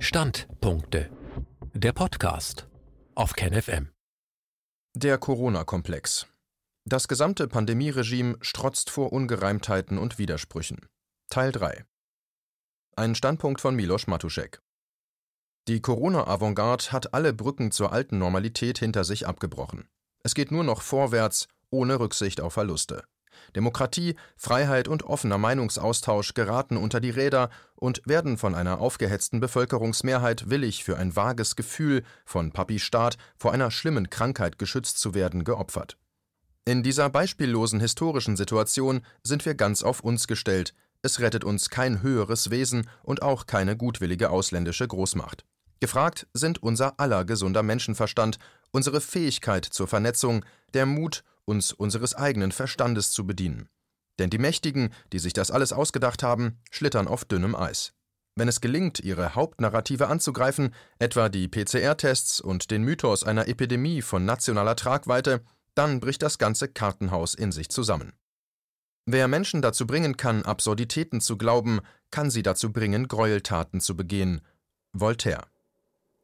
Standpunkte. Der Podcast auf KenFM. Der Corona-Komplex. Das gesamte Pandemieregime strotzt vor Ungereimtheiten und Widersprüchen. Teil 3. Ein Standpunkt von Milos Matuszek. Die Corona-Avantgarde hat alle Brücken zur alten Normalität hinter sich abgebrochen. Es geht nur noch vorwärts, ohne Rücksicht auf Verluste. Demokratie, Freiheit und offener Meinungsaustausch geraten unter die Räder und werden von einer aufgehetzten Bevölkerungsmehrheit willig für ein vages Gefühl, von Papi Staat vor einer schlimmen Krankheit geschützt zu werden, geopfert. In dieser beispiellosen historischen Situation sind wir ganz auf uns gestellt. Es rettet uns kein höheres Wesen und auch keine gutwillige ausländische Großmacht. Gefragt sind unser aller gesunder Menschenverstand, unsere Fähigkeit zur Vernetzung, der Mut uns unseres eigenen Verstandes zu bedienen. Denn die Mächtigen, die sich das alles ausgedacht haben, schlittern auf dünnem Eis. Wenn es gelingt, ihre Hauptnarrative anzugreifen, etwa die PCR-Tests und den Mythos einer Epidemie von nationaler Tragweite, dann bricht das ganze Kartenhaus in sich zusammen. Wer Menschen dazu bringen kann, Absurditäten zu glauben, kann sie dazu bringen, Gräueltaten zu begehen. Voltaire.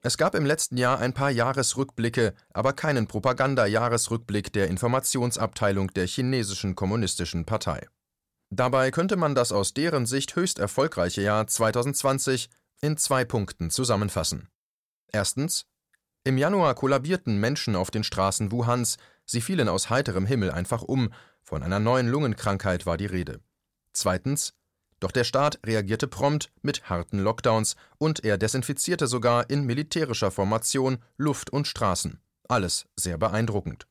Es gab im letzten Jahr ein paar Jahresrückblicke, aber keinen Propaganda-Jahresrückblick der Informationsabteilung der chinesischen Kommunistischen Partei. Dabei könnte man das aus deren Sicht höchst erfolgreiche Jahr 2020 in zwei Punkten zusammenfassen. Erstens. Im Januar kollabierten Menschen auf den Straßen Wuhans, sie fielen aus heiterem Himmel einfach um, von einer neuen Lungenkrankheit war die Rede. Zweitens. Doch der Staat reagierte prompt mit harten Lockdowns und er desinfizierte sogar in militärischer Formation Luft und Straßen. Alles sehr beeindruckend.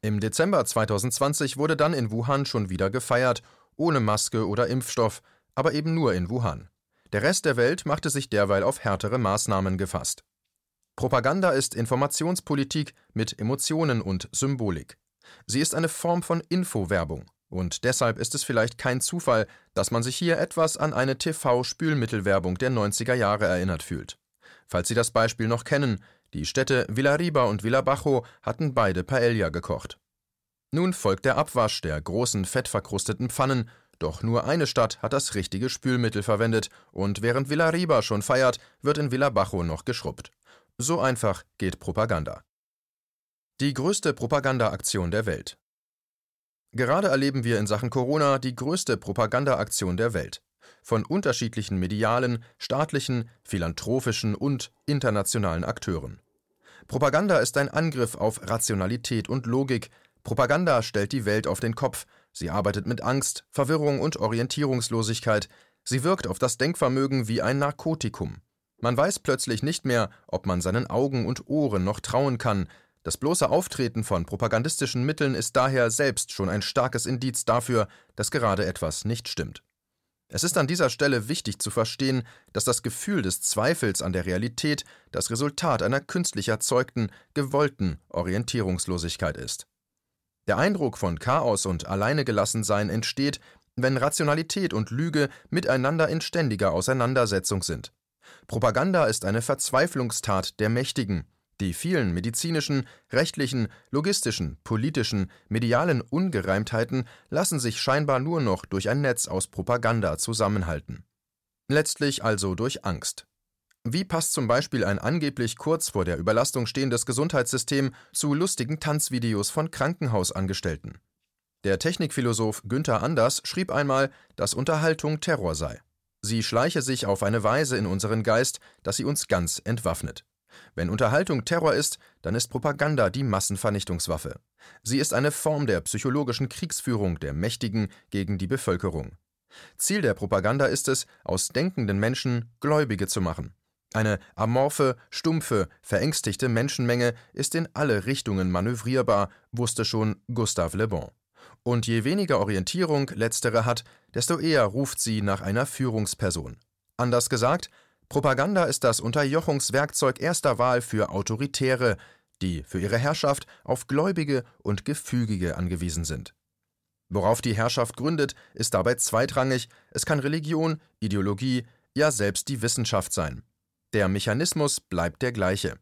Im Dezember 2020 wurde dann in Wuhan schon wieder gefeiert, ohne Maske oder Impfstoff, aber eben nur in Wuhan. Der Rest der Welt machte sich derweil auf härtere Maßnahmen gefasst. Propaganda ist Informationspolitik mit Emotionen und Symbolik. Sie ist eine Form von Infowerbung. Und deshalb ist es vielleicht kein Zufall, dass man sich hier etwas an eine TV-Spülmittelwerbung der 90er Jahre erinnert fühlt. Falls Sie das Beispiel noch kennen, die Städte Villarriba und Villabajo hatten beide Paella gekocht. Nun folgt der Abwasch der großen fettverkrusteten Pfannen, doch nur eine Stadt hat das richtige Spülmittel verwendet und während Villarriba schon feiert, wird in Villabajo noch geschrubbt. So einfach geht Propaganda. Die größte Propagandaaktion der Welt. Gerade erleben wir in Sachen Corona die größte Propagandaaktion der Welt. Von unterschiedlichen medialen, staatlichen, philanthropischen und internationalen Akteuren. Propaganda ist ein Angriff auf Rationalität und Logik. Propaganda stellt die Welt auf den Kopf. Sie arbeitet mit Angst, Verwirrung und Orientierungslosigkeit. Sie wirkt auf das Denkvermögen wie ein Narkotikum. Man weiß plötzlich nicht mehr, ob man seinen Augen und Ohren noch trauen kann, das bloße Auftreten von propagandistischen Mitteln ist daher selbst schon ein starkes Indiz dafür, dass gerade etwas nicht stimmt. Es ist an dieser Stelle wichtig zu verstehen, dass das Gefühl des Zweifels an der Realität das Resultat einer künstlich erzeugten, gewollten Orientierungslosigkeit ist. Der Eindruck von Chaos und Alleinegelassensein entsteht, wenn Rationalität und Lüge miteinander in ständiger Auseinandersetzung sind. Propaganda ist eine Verzweiflungstat der Mächtigen, die vielen medizinischen, rechtlichen, logistischen, politischen, medialen Ungereimtheiten lassen sich scheinbar nur noch durch ein Netz aus Propaganda zusammenhalten. Letztlich also durch Angst. Wie passt zum Beispiel ein angeblich kurz vor der Überlastung stehendes Gesundheitssystem zu lustigen Tanzvideos von Krankenhausangestellten? Der Technikphilosoph Günther Anders schrieb einmal, dass Unterhaltung Terror sei. Sie schleiche sich auf eine Weise in unseren Geist, dass sie uns ganz entwaffnet. Wenn Unterhaltung Terror ist, dann ist Propaganda die Massenvernichtungswaffe. Sie ist eine Form der psychologischen Kriegsführung der Mächtigen gegen die Bevölkerung. Ziel der Propaganda ist es, aus denkenden Menschen Gläubige zu machen. Eine amorphe, stumpfe, verängstigte Menschenmenge ist in alle Richtungen manövrierbar, wusste schon Gustave Le Bon. Und je weniger Orientierung letztere hat, desto eher ruft sie nach einer Führungsperson. Anders gesagt, Propaganda ist das Unterjochungswerkzeug erster Wahl für Autoritäre, die für ihre Herrschaft auf Gläubige und Gefügige angewiesen sind. Worauf die Herrschaft gründet, ist dabei zweitrangig, es kann Religion, Ideologie, ja selbst die Wissenschaft sein. Der Mechanismus bleibt der gleiche.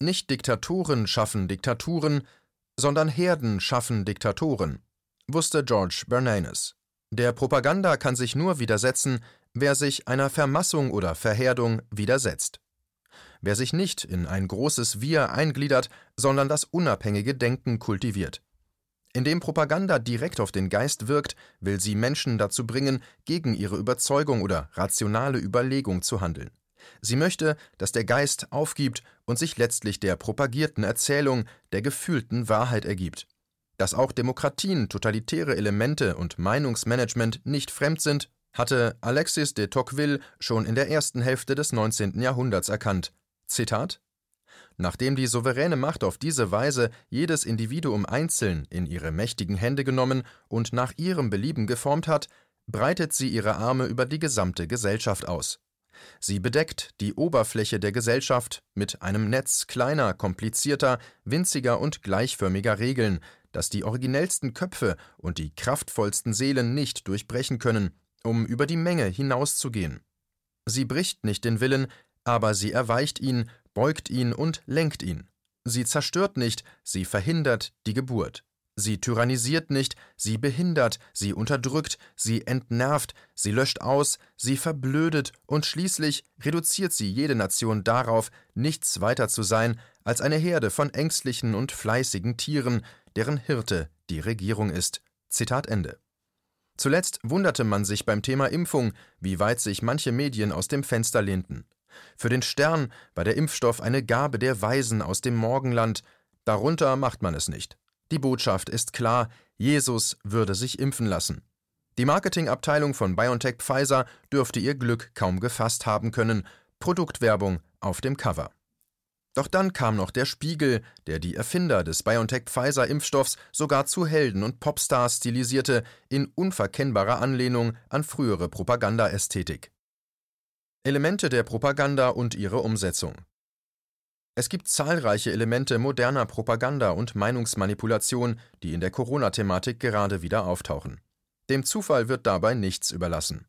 Nicht Diktatoren schaffen Diktaturen, sondern Herden schaffen Diktatoren, wusste George Bernanos. Der Propaganda kann sich nur widersetzen, wer sich einer Vermassung oder Verherdung widersetzt. Wer sich nicht in ein großes Wir eingliedert, sondern das unabhängige Denken kultiviert. Indem Propaganda direkt auf den Geist wirkt, will sie Menschen dazu bringen, gegen ihre Überzeugung oder rationale Überlegung zu handeln. Sie möchte, dass der Geist aufgibt und sich letztlich der propagierten Erzählung, der gefühlten Wahrheit ergibt. Dass auch Demokratien totalitäre Elemente und Meinungsmanagement nicht fremd sind, hatte Alexis de Tocqueville schon in der ersten Hälfte des 19. Jahrhunderts erkannt. Zitat Nachdem die souveräne Macht auf diese Weise jedes Individuum einzeln in ihre mächtigen Hände genommen und nach ihrem Belieben geformt hat, breitet sie ihre Arme über die gesamte Gesellschaft aus. Sie bedeckt die Oberfläche der Gesellschaft mit einem Netz kleiner, komplizierter, winziger und gleichförmiger Regeln, das die originellsten Köpfe und die kraftvollsten Seelen nicht durchbrechen können, um über die Menge hinauszugehen. Sie bricht nicht den Willen, aber sie erweicht ihn, beugt ihn und lenkt ihn. Sie zerstört nicht, sie verhindert die Geburt. Sie tyrannisiert nicht, sie behindert, sie unterdrückt, sie entnervt, sie löscht aus, sie verblödet und schließlich reduziert sie jede Nation darauf, nichts weiter zu sein als eine Herde von ängstlichen und fleißigen Tieren, deren Hirte die Regierung ist. Zitat Ende. Zuletzt wunderte man sich beim Thema Impfung, wie weit sich manche Medien aus dem Fenster lehnten. Für den Stern war der Impfstoff eine Gabe der Weisen aus dem Morgenland, darunter macht man es nicht. Die Botschaft ist klar, Jesus würde sich impfen lassen. Die Marketingabteilung von BioNTech Pfizer dürfte ihr Glück kaum gefasst haben können. Produktwerbung auf dem Cover. Doch dann kam noch der Spiegel, der die Erfinder des BioNTech Pfizer Impfstoffs sogar zu Helden und Popstars stilisierte, in unverkennbarer Anlehnung an frühere Propagandaästhetik. Elemente der Propaganda und ihre Umsetzung. Es gibt zahlreiche Elemente moderner Propaganda und Meinungsmanipulation, die in der Corona-Thematik gerade wieder auftauchen. Dem Zufall wird dabei nichts überlassen.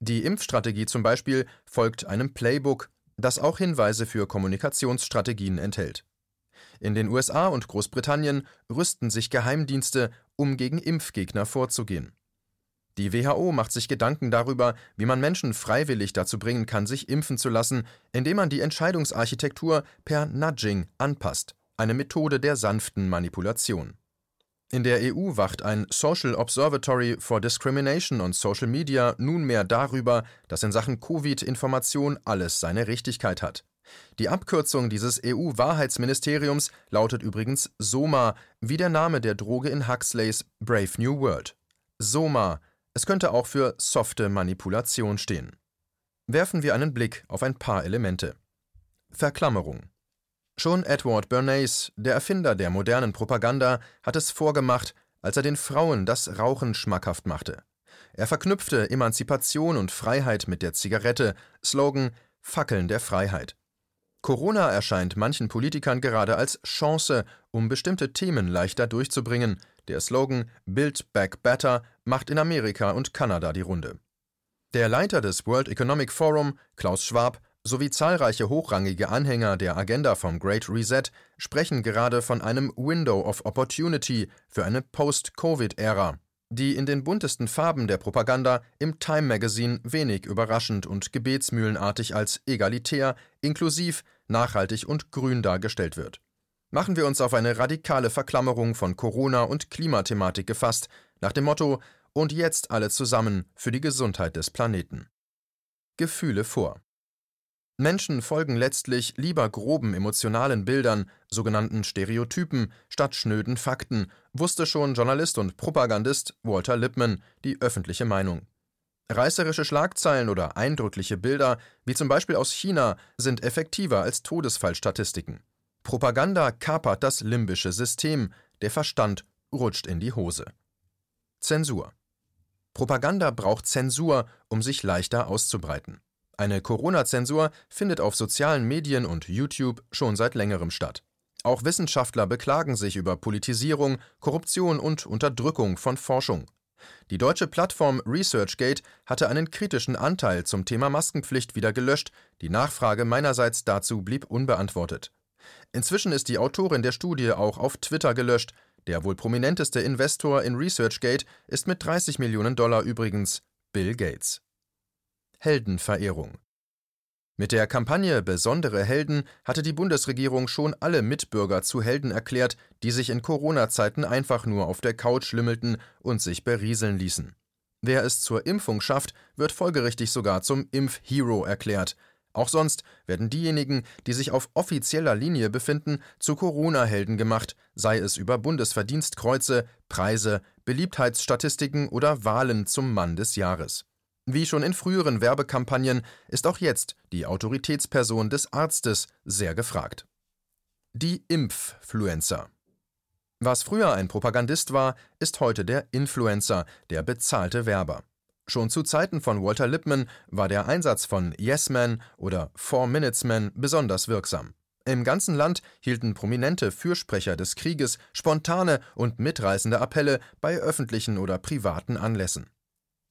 Die Impfstrategie zum Beispiel folgt einem Playbook, das auch Hinweise für Kommunikationsstrategien enthält. In den USA und Großbritannien rüsten sich Geheimdienste, um gegen Impfgegner vorzugehen. Die WHO macht sich Gedanken darüber, wie man Menschen freiwillig dazu bringen kann, sich impfen zu lassen, indem man die Entscheidungsarchitektur per Nudging anpasst, eine Methode der sanften Manipulation. In der EU wacht ein Social Observatory for Discrimination on Social Media nunmehr darüber, dass in Sachen Covid-Information alles seine Richtigkeit hat. Die Abkürzung dieses EU-Wahrheitsministeriums lautet übrigens SOMA, wie der Name der Droge in Huxleys Brave New World. SOMA es könnte auch für softe Manipulation stehen. Werfen wir einen Blick auf ein paar Elemente. Verklammerung. Schon Edward Bernays, der Erfinder der modernen Propaganda, hat es vorgemacht, als er den Frauen das Rauchen schmackhaft machte. Er verknüpfte Emanzipation und Freiheit mit der Zigarette, Slogan Fackeln der Freiheit. Corona erscheint manchen Politikern gerade als Chance, um bestimmte Themen leichter durchzubringen, der Slogan Build Back Better macht in Amerika und Kanada die Runde. Der Leiter des World Economic Forum, Klaus Schwab, sowie zahlreiche hochrangige Anhänger der Agenda vom Great Reset sprechen gerade von einem Window of Opportunity für eine Post-Covid-Ära, die in den buntesten Farben der Propaganda im Time Magazine wenig überraschend und gebetsmühlenartig als egalitär, inklusiv, nachhaltig und grün dargestellt wird machen wir uns auf eine radikale Verklammerung von Corona- und Klimathematik gefasst, nach dem Motto Und jetzt alle zusammen für die Gesundheit des Planeten. Gefühle vor. Menschen folgen letztlich lieber groben emotionalen Bildern, sogenannten Stereotypen, statt schnöden Fakten, wusste schon Journalist und Propagandist Walter Lippmann die öffentliche Meinung. Reißerische Schlagzeilen oder eindrückliche Bilder, wie zum Beispiel aus China, sind effektiver als Todesfallstatistiken. Propaganda kapert das limbische System, der Verstand rutscht in die Hose. Zensur. Propaganda braucht Zensur, um sich leichter auszubreiten. Eine Corona-Zensur findet auf sozialen Medien und YouTube schon seit längerem statt. Auch Wissenschaftler beklagen sich über Politisierung, Korruption und Unterdrückung von Forschung. Die deutsche Plattform ResearchGate hatte einen kritischen Anteil zum Thema Maskenpflicht wieder gelöscht, die Nachfrage meinerseits dazu blieb unbeantwortet. Inzwischen ist die Autorin der Studie auch auf Twitter gelöscht. Der wohl prominenteste Investor in ResearchGate ist mit 30 Millionen Dollar übrigens Bill Gates. Heldenverehrung. Mit der Kampagne Besondere Helden hatte die Bundesregierung schon alle Mitbürger zu Helden erklärt, die sich in Corona-Zeiten einfach nur auf der Couch lümmelten und sich berieseln ließen. Wer es zur Impfung schafft, wird folgerichtig sogar zum Impfhero erklärt. Auch sonst werden diejenigen, die sich auf offizieller Linie befinden, zu Corona-Helden gemacht, sei es über Bundesverdienstkreuze, Preise, Beliebtheitsstatistiken oder Wahlen zum Mann des Jahres. Wie schon in früheren Werbekampagnen ist auch jetzt die Autoritätsperson des Arztes sehr gefragt. Die Impffluencer. Was früher ein Propagandist war, ist heute der Influencer, der bezahlte Werber. Schon zu Zeiten von Walter Lippmann war der Einsatz von Yes Man oder Four Minutes Man besonders wirksam. Im ganzen Land hielten prominente Fürsprecher des Krieges spontane und mitreißende Appelle bei öffentlichen oder privaten Anlässen.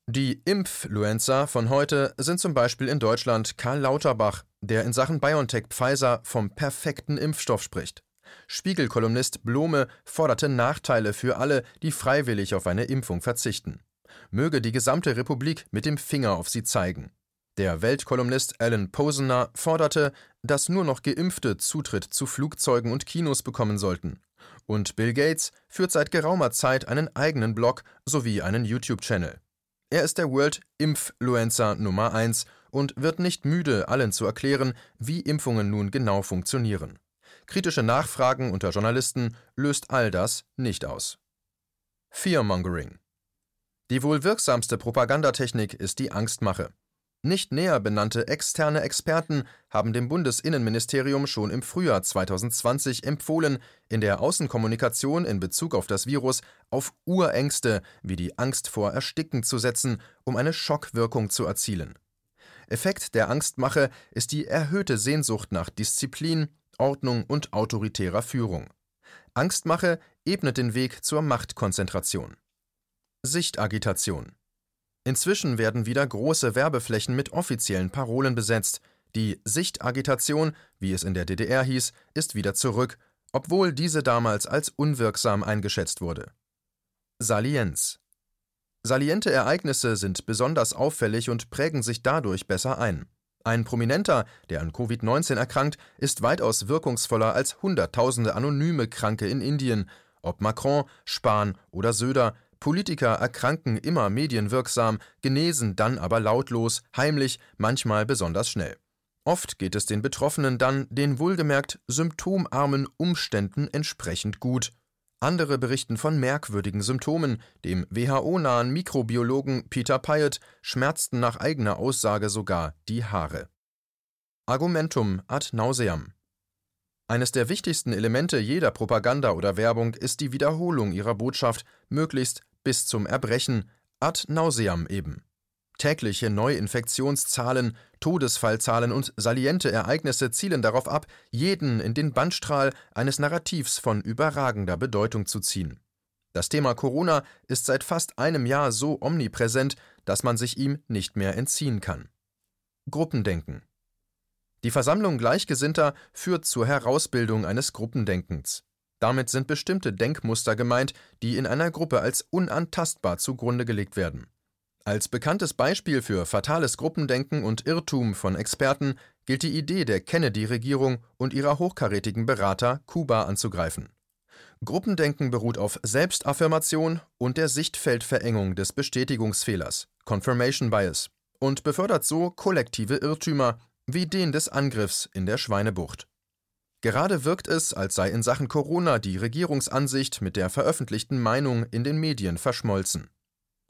Die Impffluencer von heute sind zum Beispiel in Deutschland Karl Lauterbach, der in Sachen BioNTech Pfizer vom perfekten Impfstoff spricht. Spiegelkolumnist Blome forderte Nachteile für alle, die freiwillig auf eine Impfung verzichten. Möge die gesamte Republik mit dem Finger auf sie zeigen. Der Weltkolumnist Alan Posener forderte, dass nur noch Geimpfte Zutritt zu Flugzeugen und Kinos bekommen sollten. Und Bill Gates führt seit geraumer Zeit einen eigenen Blog sowie einen YouTube-Channel. Er ist der World Impfluencer Nummer 1 und wird nicht müde, allen zu erklären, wie Impfungen nun genau funktionieren. Kritische Nachfragen unter Journalisten löst all das nicht aus. Fearmongering. Die wohl wirksamste Propagandatechnik ist die Angstmache. Nicht näher benannte externe Experten haben dem Bundesinnenministerium schon im Frühjahr 2020 empfohlen, in der Außenkommunikation in Bezug auf das Virus auf Urängste wie die Angst vor Ersticken zu setzen, um eine Schockwirkung zu erzielen. Effekt der Angstmache ist die erhöhte Sehnsucht nach Disziplin, Ordnung und autoritärer Führung. Angstmache ebnet den Weg zur Machtkonzentration. Sichtagitation Inzwischen werden wieder große Werbeflächen mit offiziellen Parolen besetzt. Die Sichtagitation, wie es in der DDR hieß, ist wieder zurück, obwohl diese damals als unwirksam eingeschätzt wurde. Salienz Saliente Ereignisse sind besonders auffällig und prägen sich dadurch besser ein. Ein Prominenter, der an Covid-19 erkrankt, ist weitaus wirkungsvoller als Hunderttausende anonyme Kranke in Indien. Ob Macron, Spahn oder Söder, Politiker erkranken immer medienwirksam, genesen dann aber lautlos, heimlich, manchmal besonders schnell. Oft geht es den Betroffenen dann den wohlgemerkt symptomarmen Umständen entsprechend gut. Andere berichten von merkwürdigen Symptomen. Dem WHO-nahen Mikrobiologen Peter Pyatt schmerzten nach eigener Aussage sogar die Haare. Argumentum ad nauseam. Eines der wichtigsten Elemente jeder Propaganda oder Werbung ist die Wiederholung ihrer Botschaft, möglichst bis zum Erbrechen, ad nauseam eben. Tägliche Neuinfektionszahlen, Todesfallzahlen und saliente Ereignisse zielen darauf ab, jeden in den Bandstrahl eines Narrativs von überragender Bedeutung zu ziehen. Das Thema Corona ist seit fast einem Jahr so omnipräsent, dass man sich ihm nicht mehr entziehen kann. Gruppendenken. Die Versammlung Gleichgesinnter führt zur Herausbildung eines Gruppendenkens. Damit sind bestimmte Denkmuster gemeint, die in einer Gruppe als unantastbar zugrunde gelegt werden. Als bekanntes Beispiel für fatales Gruppendenken und Irrtum von Experten gilt die Idee der Kennedy-Regierung und ihrer hochkarätigen Berater, Kuba anzugreifen. Gruppendenken beruht auf Selbstaffirmation und der Sichtfeldverengung des Bestätigungsfehlers, Confirmation Bias, und befördert so kollektive Irrtümer wie den des Angriffs in der Schweinebucht. Gerade wirkt es, als sei in Sachen Corona die Regierungsansicht mit der veröffentlichten Meinung in den Medien verschmolzen.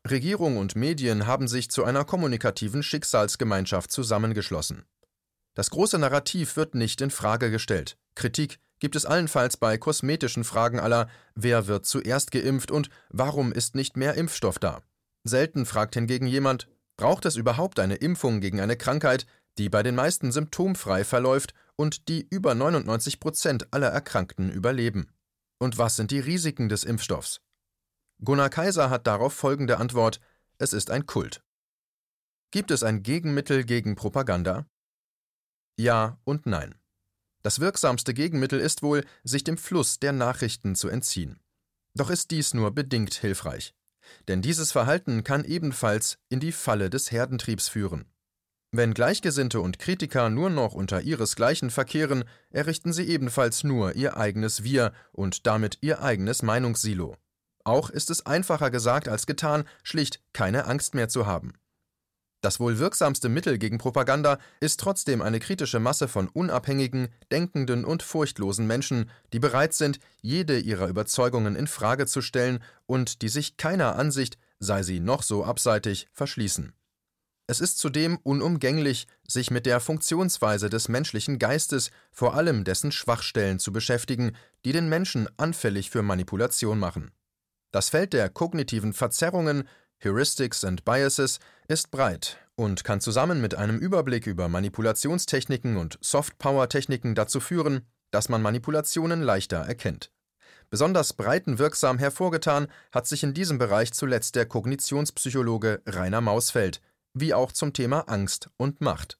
Regierung und Medien haben sich zu einer kommunikativen Schicksalsgemeinschaft zusammengeschlossen. Das große Narrativ wird nicht in Frage gestellt. Kritik gibt es allenfalls bei kosmetischen Fragen aller Wer wird zuerst geimpft und warum ist nicht mehr Impfstoff da? Selten fragt hingegen jemand, braucht es überhaupt eine Impfung gegen eine Krankheit, die bei den meisten symptomfrei verläuft und die über 99 Prozent aller Erkrankten überleben. Und was sind die Risiken des Impfstoffs? Gunnar Kaiser hat darauf folgende Antwort: Es ist ein Kult. Gibt es ein Gegenmittel gegen Propaganda? Ja und nein. Das wirksamste Gegenmittel ist wohl, sich dem Fluss der Nachrichten zu entziehen. Doch ist dies nur bedingt hilfreich. Denn dieses Verhalten kann ebenfalls in die Falle des Herdentriebs führen. Wenn Gleichgesinnte und Kritiker nur noch unter ihresgleichen verkehren, errichten sie ebenfalls nur ihr eigenes Wir und damit ihr eigenes Meinungssilo. Auch ist es einfacher gesagt als getan, schlicht keine Angst mehr zu haben. Das wohl wirksamste Mittel gegen Propaganda ist trotzdem eine kritische Masse von unabhängigen, denkenden und furchtlosen Menschen, die bereit sind, jede ihrer Überzeugungen in Frage zu stellen und die sich keiner Ansicht, sei sie noch so abseitig, verschließen. Es ist zudem unumgänglich, sich mit der Funktionsweise des menschlichen Geistes, vor allem dessen Schwachstellen, zu beschäftigen, die den Menschen anfällig für Manipulation machen. Das Feld der kognitiven Verzerrungen, Heuristics and Biases, ist breit und kann zusammen mit einem Überblick über Manipulationstechniken und Softpower-Techniken dazu führen, dass man Manipulationen leichter erkennt. Besonders breitenwirksam hervorgetan hat sich in diesem Bereich zuletzt der Kognitionspsychologe Rainer Mausfeld, wie auch zum Thema Angst und Macht.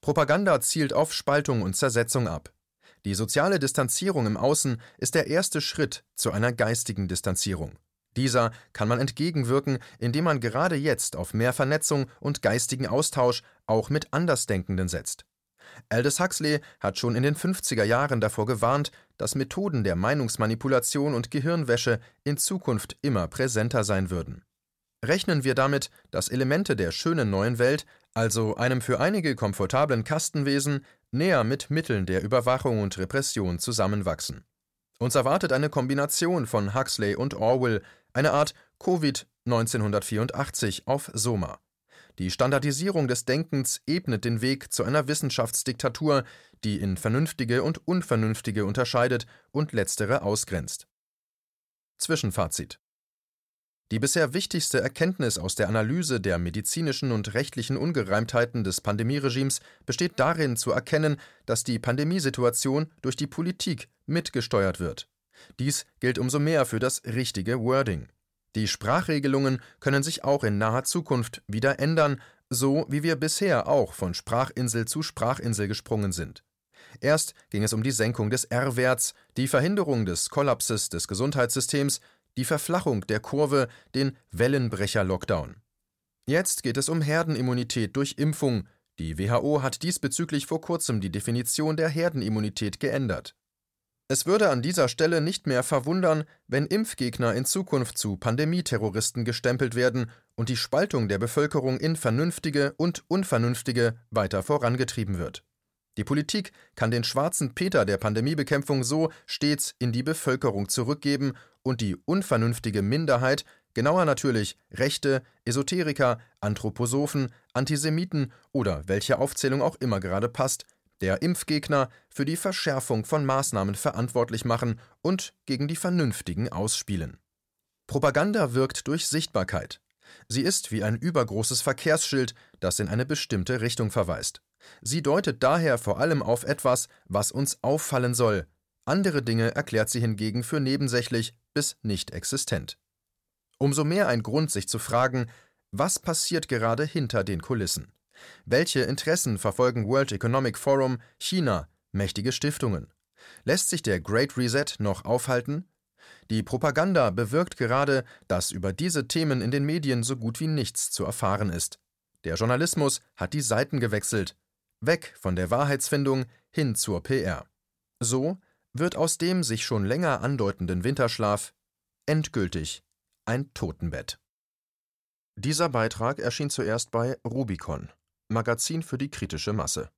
Propaganda zielt auf Spaltung und Zersetzung ab. Die soziale Distanzierung im Außen ist der erste Schritt zu einer geistigen Distanzierung. Dieser kann man entgegenwirken, indem man gerade jetzt auf mehr Vernetzung und geistigen Austausch auch mit Andersdenkenden setzt. Aldous Huxley hat schon in den 50er Jahren davor gewarnt, dass Methoden der Meinungsmanipulation und Gehirnwäsche in Zukunft immer präsenter sein würden. Rechnen wir damit, dass Elemente der schönen neuen Welt, also einem für einige komfortablen Kastenwesen, näher mit Mitteln der Überwachung und Repression zusammenwachsen. Uns erwartet eine Kombination von Huxley und Orwell, eine Art Covid 1984 auf Soma. Die Standardisierung des Denkens ebnet den Weg zu einer Wissenschaftsdiktatur, die in Vernünftige und Unvernünftige unterscheidet und letztere ausgrenzt. Zwischenfazit die bisher wichtigste Erkenntnis aus der Analyse der medizinischen und rechtlichen Ungereimtheiten des Pandemieregimes besteht darin zu erkennen, dass die Pandemiesituation durch die Politik mitgesteuert wird. Dies gilt umso mehr für das richtige Wording. Die Sprachregelungen können sich auch in naher Zukunft wieder ändern, so wie wir bisher auch von Sprachinsel zu Sprachinsel gesprungen sind. Erst ging es um die Senkung des R-Werts, die Verhinderung des Kollapses des Gesundheitssystems, die Verflachung der Kurve, den Wellenbrecher-Lockdown. Jetzt geht es um Herdenimmunität durch Impfung. Die WHO hat diesbezüglich vor kurzem die Definition der Herdenimmunität geändert. Es würde an dieser Stelle nicht mehr verwundern, wenn Impfgegner in Zukunft zu Pandemieterroristen gestempelt werden und die Spaltung der Bevölkerung in Vernünftige und Unvernünftige weiter vorangetrieben wird. Die Politik kann den schwarzen Peter der Pandemiebekämpfung so stets in die Bevölkerung zurückgeben und die unvernünftige Minderheit, genauer natürlich Rechte, Esoteriker, Anthroposophen, Antisemiten oder welche Aufzählung auch immer gerade passt, der Impfgegner für die Verschärfung von Maßnahmen verantwortlich machen und gegen die Vernünftigen ausspielen. Propaganda wirkt durch Sichtbarkeit. Sie ist wie ein übergroßes Verkehrsschild, das in eine bestimmte Richtung verweist. Sie deutet daher vor allem auf etwas, was uns auffallen soll, andere Dinge erklärt sie hingegen für nebensächlich bis nicht existent. Umso mehr ein Grund, sich zu fragen, was passiert gerade hinter den Kulissen? Welche Interessen verfolgen World Economic Forum, China, mächtige Stiftungen? Lässt sich der Great Reset noch aufhalten? Die Propaganda bewirkt gerade, dass über diese Themen in den Medien so gut wie nichts zu erfahren ist. Der Journalismus hat die Seiten gewechselt, weg von der Wahrheitsfindung hin zur PR. So wird aus dem sich schon länger andeutenden Winterschlaf endgültig ein Totenbett. Dieser Beitrag erschien zuerst bei Rubicon, Magazin für die kritische Masse